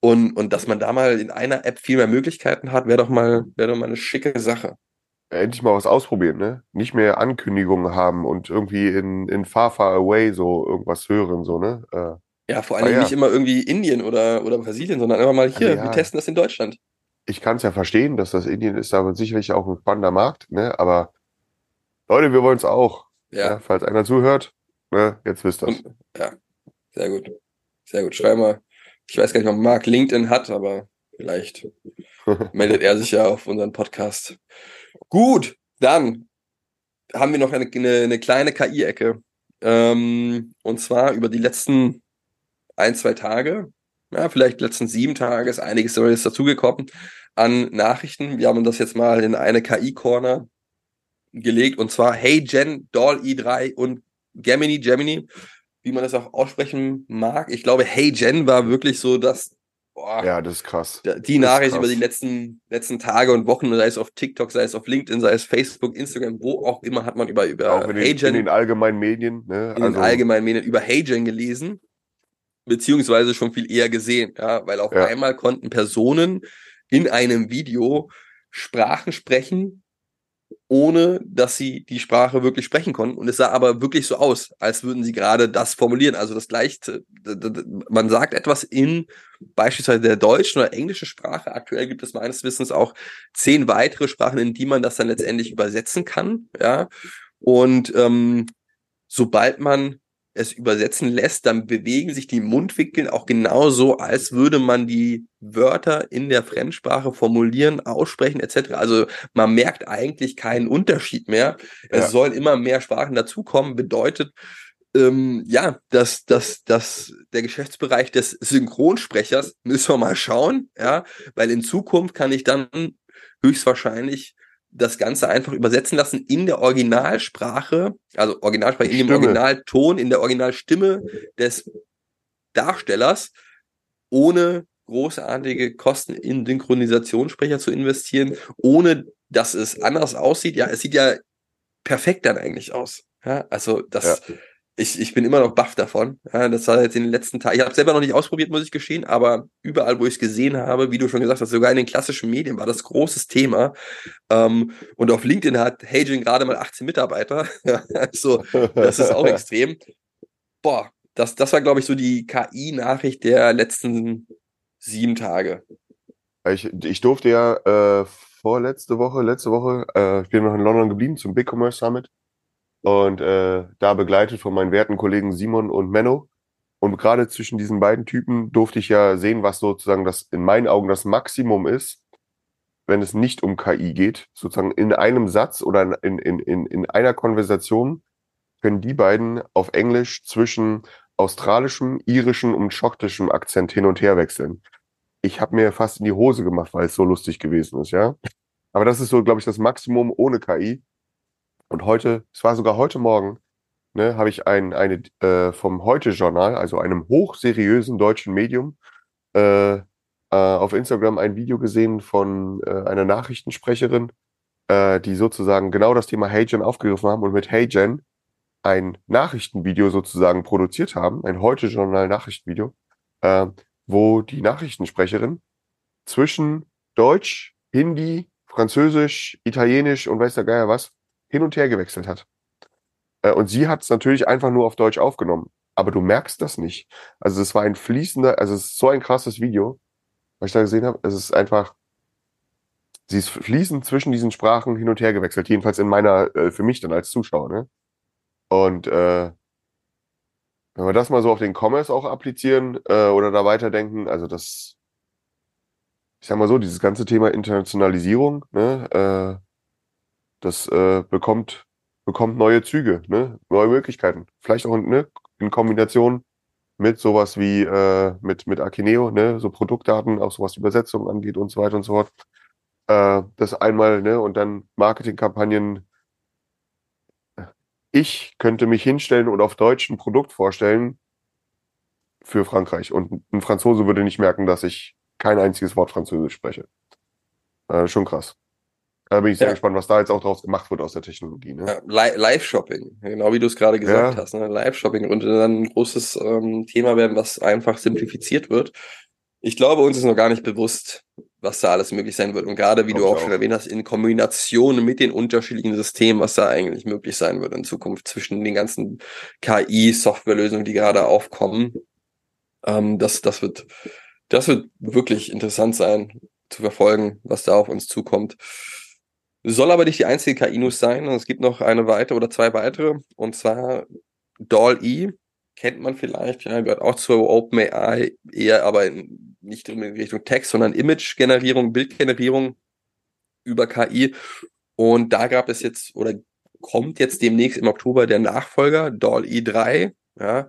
Und, und dass man da mal in einer App viel mehr Möglichkeiten hat, wäre doch mal, wäre doch mal eine schicke Sache. endlich mal was ausprobieren, ne? Nicht mehr Ankündigungen haben und irgendwie in, in Far Far Away so irgendwas hören, so, ne? Äh, Ja, vor Dingen ja. nicht immer irgendwie Indien oder, oder Brasilien, sondern einfach mal hier, Also ja. wir testen das in Deutschland. Ich kann es ja verstehen, dass das Indien ist, aber sicherlich auch ein spannender Markt, ne? Aber Leute, wir wollen es auch. Ja. Ja, falls einer zuhört, ne? Jetzt wisst ihr Und- sehr gut. Sehr gut. Schreib mal. Ich weiß gar nicht, ob Marc LinkedIn hat, aber vielleicht meldet er sich ja auf unseren Podcast. Gut, dann haben wir noch eine, eine, eine kleine KI-Ecke. Ähm, und zwar über die letzten ein, zwei Tage, ja, vielleicht letzten sieben Tage ist einiges Neues dazugekommen an Nachrichten. Wir haben das jetzt mal in eine KI-Corner gelegt und zwar Hey Gen, Doll i3 und Gemini, Gemini, wie man das auch aussprechen mag. Ich glaube, Hey Gen war wirklich so das, boah, Ja, das ist krass. die Das Nachricht krass. über die letzten, letzten Tage und Wochen, sei es auf TikTok, sei es auf LinkedIn, sei es Facebook, Instagram, wo auch immer, hat man über, über auch in den, HeyGen in den allgemeinen Medien, ne? in den allgemeinen Medien über HeyGen gelesen, beziehungsweise schon viel eher gesehen, ja, weil auf Ja. einmal konnten Personen in einem Video Sprachen sprechen, ohne dass sie die Sprache wirklich sprechen konnten. Und es sah aber wirklich so aus, als würden sie gerade das formulieren. Also das gleiche, man sagt etwas in beispielsweise der deutschen oder englischen Sprache. Aktuell gibt es meines Wissens auch zehn weitere Sprachen, in die man das dann letztendlich übersetzen kann. Ja. Und ähm, sobald man es übersetzen lässt, dann bewegen sich die Mundwinkel auch genauso, als würde man die Wörter in der Fremdsprache formulieren, aussprechen etc. Also man merkt eigentlich keinen Unterschied mehr. Es Ja. sollen immer mehr Sprachen dazukommen, bedeutet ähm, ja, dass, dass, dass der Geschäftsbereich des Synchronsprechers müssen wir mal schauen, ja, weil in Zukunft kann ich dann höchstwahrscheinlich das Ganze einfach übersetzen lassen in der Originalsprache, also Originalsprache, in dem Stimme. Originalton, in der Originalstimme des Darstellers, ohne großartige Kosten in Synchronisationssprecher zu investieren, ohne dass es anders aussieht. Ja, es sieht ja perfekt dann eigentlich aus. Ja, also das, ich, ich bin immer noch baff davon. Das war jetzt in den letzten Tagen. Ich habe selber noch nicht ausprobiert, muss ich gestehen, aber überall, wo ich es gesehen habe, wie du schon gesagt hast, sogar in den klassischen Medien war das großes Thema. Ähm, und auf LinkedIn hat Hagin gerade mal 18 Mitarbeiter. Also das ist auch extrem. Boah, das, das war, glaube ich, so die KI-Nachricht der letzten sieben Tage. Ich, ich durfte ja äh, vorletzte Woche, letzte Woche, äh, ich bin noch in London geblieben zum Big Commerce Summit und äh, da begleitet von meinen werten Kollegen Simon und Menno Und gerade zwischen diesen beiden Typen durfte ich ja sehen, was sozusagen das in meinen Augen das Maximum ist, wenn es nicht um KI geht. Sozusagen in einem Satz oder in, in, in, in einer Konversation können die beiden auf Englisch zwischen australischem, irischem und schottischem Akzent hin und her wechseln. Ich habe mir fast in die Hose gemacht, weil es so lustig gewesen ist, ja. Aber das ist so, glaube ich, das Maximum ohne KI. Und heute, es war sogar heute Morgen, ne, habe ich ein, eine äh, vom Heute-Journal, also einem hochseriösen deutschen Medium, äh, äh, auf Instagram ein Video gesehen von äh, einer Nachrichtensprecherin, äh, die sozusagen genau das Thema HeyGen aufgegriffen haben und mit HeyGen ein Nachrichtenvideo sozusagen produziert haben, ein Heute-Journal-Nachrichtenvideo, äh, wo die Nachrichtensprecherin zwischen Deutsch, Hindi, Französisch, Italienisch und weiß der Geier was hin und her gewechselt hat. Äh, und sie hat es natürlich einfach nur auf Deutsch aufgenommen. Aber du merkst das nicht. Also es war ein fließender, also es ist so ein krasses Video, was ich da gesehen habe. Es ist einfach, sie ist fließend zwischen diesen Sprachen hin und her gewechselt. Jedenfalls in meiner, äh, für mich dann als Zuschauer. Ne? Und äh, wenn wir das mal so auf den Commerce auch applizieren äh, oder da weiterdenken, also das, ich sag mal so, dieses ganze Thema Internationalisierung, ne, äh, das äh, bekommt bekommt neue Züge, ne, neue Möglichkeiten. Vielleicht auch ne, in Kombination mit sowas wie äh, mit mit Akineo, ne, so Produktdaten, auch sowas Übersetzung angeht und so weiter und so fort. Äh, das einmal, ne, und dann Marketingkampagnen ich könnte mich hinstellen und auf Deutsch ein Produkt vorstellen für Frankreich. Und ein Franzose würde nicht merken, dass ich kein einziges Wort Französisch spreche. Äh, schon krass. Da bin ich sehr Ja. gespannt, was da jetzt auch draus gemacht wird aus der Technologie. Ne? Ja, Li- Live-Shopping, genau wie du es gerade gesagt Ja. hast. Ne? Live-Shopping könnte dann ein großes ähm, Thema werden, was einfach simplifiziert wird. Ich glaube, uns ist noch gar nicht bewusst, was da alles möglich sein wird. Und gerade, wie Glaub du ich auch schon auch. erwähnt hast, in Kombination mit den unterschiedlichen Systemen, was da eigentlich möglich sein wird in Zukunft zwischen den ganzen KI-Softwarelösungen, die gerade aufkommen. Ähm, das, das wird, das wird wirklich interessant sein zu verfolgen, was da auf uns zukommt. Soll aber nicht die einzige KI-News sein. Es gibt noch eine weitere oder zwei weitere. Und zwar DAL-E. Kennt man vielleicht, ja, gehört auch zur OpenAI, eher aber in, nicht in Richtung Text, sondern Image-Generierung, Bildgenerierung über KI. Und da gab es jetzt oder kommt jetzt demnächst im Oktober der Nachfolger, DAL-E 3, ja,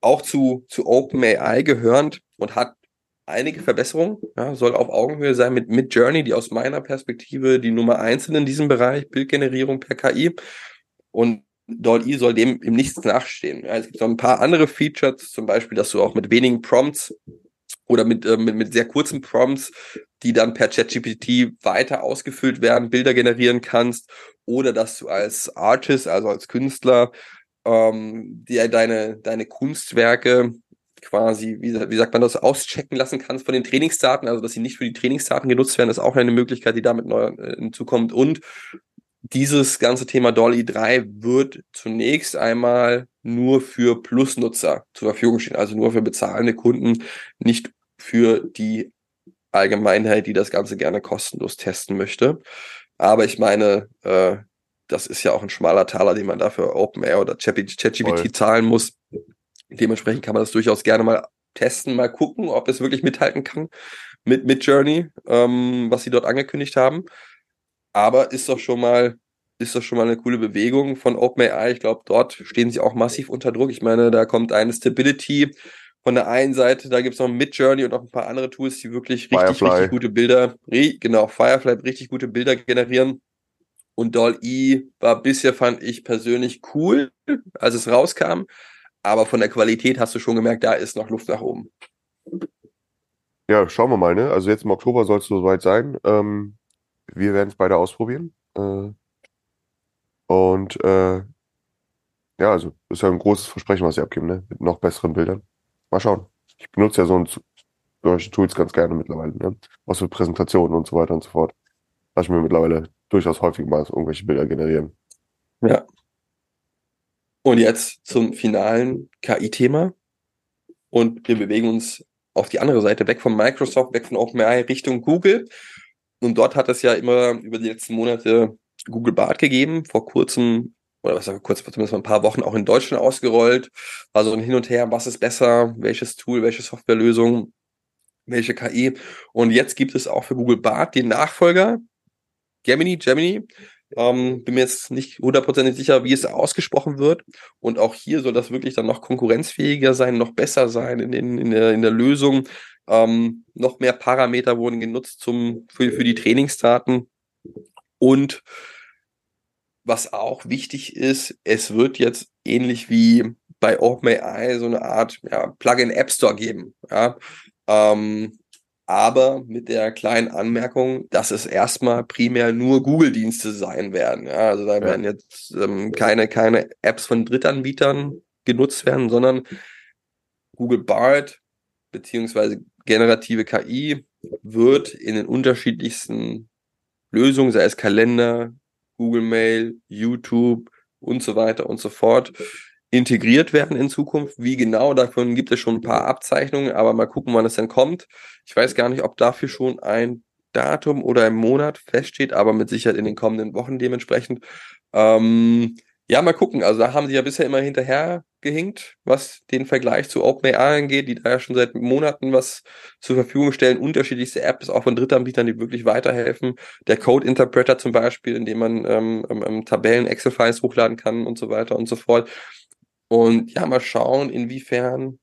auch zu, zu OpenAI gehörend und hat einige Verbesserungen, ja, soll auf Augenhöhe sein mit Mid Journey, die aus meiner Perspektive die Nummer eins sind in diesem Bereich, Bildgenerierung per KI. Und DALL-E soll dem im Nichts nachstehen. Ja, es gibt noch ein paar andere Features, zum Beispiel, dass du auch mit wenigen Prompts oder mit, äh, mit, mit sehr kurzen Prompts, die dann per ChatGPT weiter ausgefüllt werden, Bilder generieren kannst oder dass du als Artist, also als Künstler, ähm, dir deine, deine Kunstwerke quasi, wie, wie sagt man das, auschecken lassen kannst von den Trainingsdaten, also dass sie nicht für die Trainingsdaten genutzt werden, ist auch eine Möglichkeit, die damit neu äh, hinzukommt. Und dieses ganze Thema Dolly 3 wird zunächst einmal nur für Plusnutzer zur Verfügung stehen, also nur für bezahlende Kunden, nicht für die Allgemeinheit, die das Ganze gerne kostenlos testen möchte. Aber ich meine, äh, das ist ja auch ein schmaler Taler, den man dafür OpenAir oder Voll. ChatGPT zahlen muss. Dementsprechend kann man das durchaus gerne mal testen, mal gucken, ob es wirklich mithalten kann mit, mit Journey, ähm, was sie dort angekündigt haben. Aber ist doch schon mal, ist doch schon mal eine coole Bewegung von OpenAI. Ich glaube, dort stehen sie auch massiv unter Druck. Ich meine, da kommt eine Stability von der einen Seite, da gibt's noch Midjourney und noch ein paar andere Tools, die wirklich richtig, Firefly. richtig gute Bilder, genau, Firefly richtig gute Bilder generieren. Und Doll-E war bisher, fand ich persönlich cool, als es rauskam. Aber von der Qualität hast du schon gemerkt, da ist noch Luft nach oben. Ja, schauen wir mal, ne? Also jetzt im Oktober soll es soweit sein. Ähm, wir werden es beide ausprobieren. Äh, und äh, ja, also ist ja ein großes Versprechen, was sie abgeben, ne? Mit noch besseren Bildern. Mal schauen. Ich benutze ja so ein, solche Tools ganz gerne mittlerweile, ne? Auch so Präsentationen und so weiter und so fort. Lass ich mir mittlerweile durchaus häufig mal irgendwelche Bilder generieren. Ja. Und jetzt zum finalen KI-Thema. Und wir bewegen uns auf die andere Seite, weg von Microsoft, weg von OpenAI, Richtung Google. Und dort hat es ja immer über die letzten Monate Google Bart gegeben. Vor kurzem oder was kurz zumindest mal ein paar Wochen auch in Deutschland ausgerollt. War so ein Hin und Her, was ist besser, welches Tool, welche Softwarelösung, welche KI. Und jetzt gibt es auch für Google Bart den Nachfolger, Gemini, Gemini. Ähm, bin mir jetzt nicht hundertprozentig sicher, wie es ausgesprochen wird. Und auch hier soll das wirklich dann noch konkurrenzfähiger sein, noch besser sein in, in, in, der, in der Lösung. Ähm, noch mehr Parameter wurden genutzt zum, für, für die Trainingsdaten. Und was auch wichtig ist, es wird jetzt ähnlich wie bei OpenAI so eine Art ja, Plugin App Store geben. Ja? Ähm, aber mit der kleinen Anmerkung, dass es erstmal primär nur Google-Dienste sein werden. Ja, also da ja. werden jetzt ähm, keine, keine Apps von Drittanbietern genutzt werden, sondern Google Bard beziehungsweise generative KI wird in den unterschiedlichsten Lösungen, sei es Kalender, Google Mail, YouTube und so weiter und so fort, integriert werden in Zukunft. Wie genau, davon gibt es schon ein paar Abzeichnungen, aber mal gucken, wann es denn kommt. Ich weiß gar nicht, ob dafür schon ein Datum oder ein Monat feststeht, aber mit Sicherheit in den kommenden Wochen dementsprechend. Ähm, ja, mal gucken. Also da haben sie ja bisher immer hinterher gehinkt, was den Vergleich zu OpenAI angeht, die da ja schon seit Monaten was zur Verfügung stellen, unterschiedlichste Apps auch von Drittanbietern, die wirklich weiterhelfen. Der Code Interpreter zum Beispiel, in dem man ähm, ähm, Tabellen, Excel-Files hochladen kann und so weiter und so fort. Und ja, mal schauen, inwiefern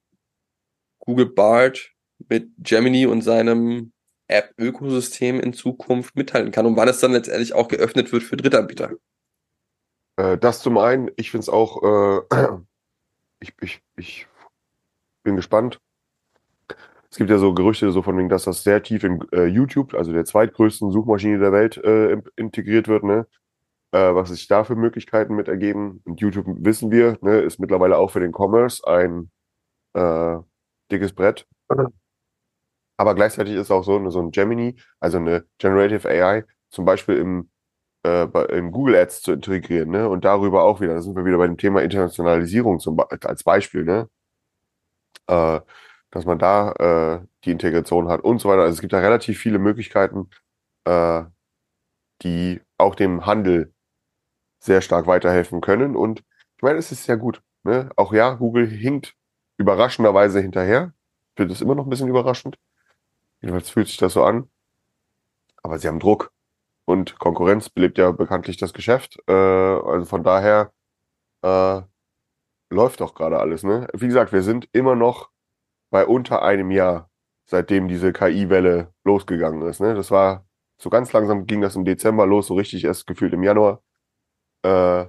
Google Bart mit Gemini und seinem App-Ökosystem in Zukunft mithalten kann und wann es dann letztendlich auch geöffnet wird für Drittanbieter. Äh, das zum einen, ich finde es auch, äh, ich, ich, ich bin gespannt. Es gibt ja so Gerüchte, so von wegen, dass das sehr tief in äh, YouTube, also der zweitgrößten Suchmaschine der Welt, äh, integriert wird, ne? Äh, was sich da für Möglichkeiten mit ergeben. Und YouTube wissen wir, ne, ist mittlerweile auch für den Commerce ein äh, dickes Brett. Aber gleichzeitig ist auch so, ne, so ein Gemini, also eine Generative AI, zum Beispiel im äh, in Google Ads zu integrieren, ne? Und darüber auch wieder, da sind wir wieder bei dem Thema Internationalisierung zum, als Beispiel, ne? Äh, dass man da äh, die Integration hat und so weiter. Also es gibt da relativ viele Möglichkeiten, äh, die auch dem Handel sehr stark weiterhelfen können. Und ich meine, es ist ja gut. Ne? Auch ja, Google hinkt überraschenderweise hinterher. Ich finde es immer noch ein bisschen überraschend. Jedenfalls fühlt sich das so an. Aber sie haben Druck und Konkurrenz belebt ja bekanntlich das Geschäft. Äh, also von daher äh, läuft doch gerade alles. Ne? Wie gesagt, wir sind immer noch bei unter einem Jahr, seitdem diese KI-Welle losgegangen ist. Ne? Das war so ganz langsam ging das im Dezember los, so richtig erst gefühlt im Januar. Äh,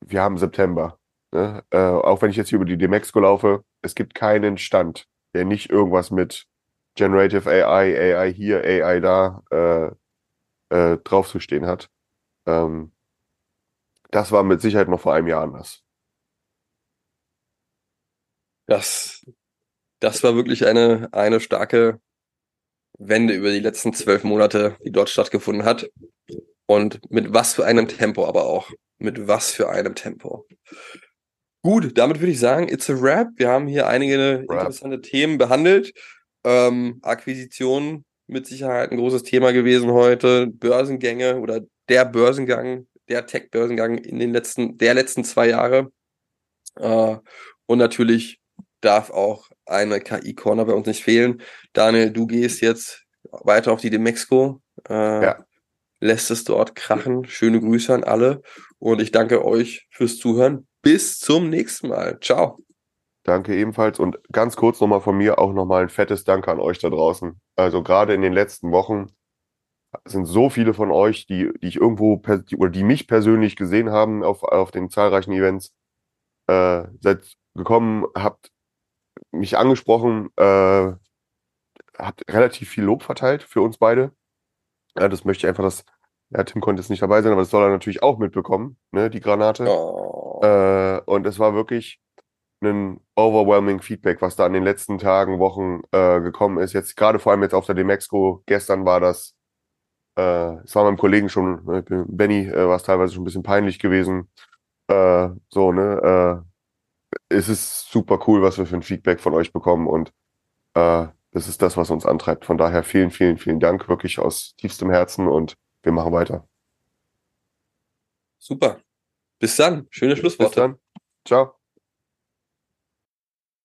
wir haben September. Ne? Äh, auch wenn ich jetzt hier über die Demexco laufe, es gibt keinen Stand, der nicht irgendwas mit Generative AI, AI hier, AI da, äh, äh, drauf zu stehen hat. Ähm, das war mit Sicherheit noch vor einem Jahr anders. Das, das war wirklich eine, eine starke Wende über die letzten zwölf Monate, die dort stattgefunden hat. Und mit was für einem Tempo aber auch. Mit was für einem Tempo. Gut, damit würde ich sagen, it's a wrap. Wir haben hier einige Rap. interessante Themen behandelt. Ähm, Akquisitionen mit Sicherheit ein großes Thema gewesen heute. Börsengänge oder der Börsengang, der Tech-Börsengang in den letzten, der letzten zwei Jahre. Äh, und natürlich darf auch eine KI-Corner bei uns nicht fehlen. Daniel, du gehst jetzt weiter auf die Demexco. Äh, ja. Lässt es dort krachen. Schöne Grüße an alle. Und ich danke euch fürs Zuhören. Bis zum nächsten Mal. Ciao. Danke ebenfalls und ganz kurz nochmal von mir auch nochmal ein fettes Danke an euch da draußen. Also gerade in den letzten Wochen sind so viele von euch, die, die ich irgendwo oder die mich persönlich gesehen haben auf, auf den zahlreichen Events, äh, seid gekommen, habt mich angesprochen, äh, habt relativ viel Lob verteilt für uns beide. Ja, das möchte ich einfach, dass, ja, Tim konnte jetzt nicht dabei sein, aber das soll er natürlich auch mitbekommen, ne, die Granate. Oh. Äh, und es war wirklich, ein overwhelming Feedback, was da in den letzten Tagen, Wochen äh, gekommen ist. Jetzt gerade vor allem jetzt auf der Demexco. Gestern war das, äh, es war meinem Kollegen schon, äh, Benny, äh, war es teilweise schon ein bisschen peinlich gewesen. Äh, so, ne? Es ist super cool, was wir für ein Feedback von euch bekommen und das ist das, was uns antreibt. Von daher vielen, vielen, vielen Dank, wirklich aus tiefstem Herzen und wir machen weiter. Super. Bis dann. Schöne Bis Schlussworte. dann. Ciao.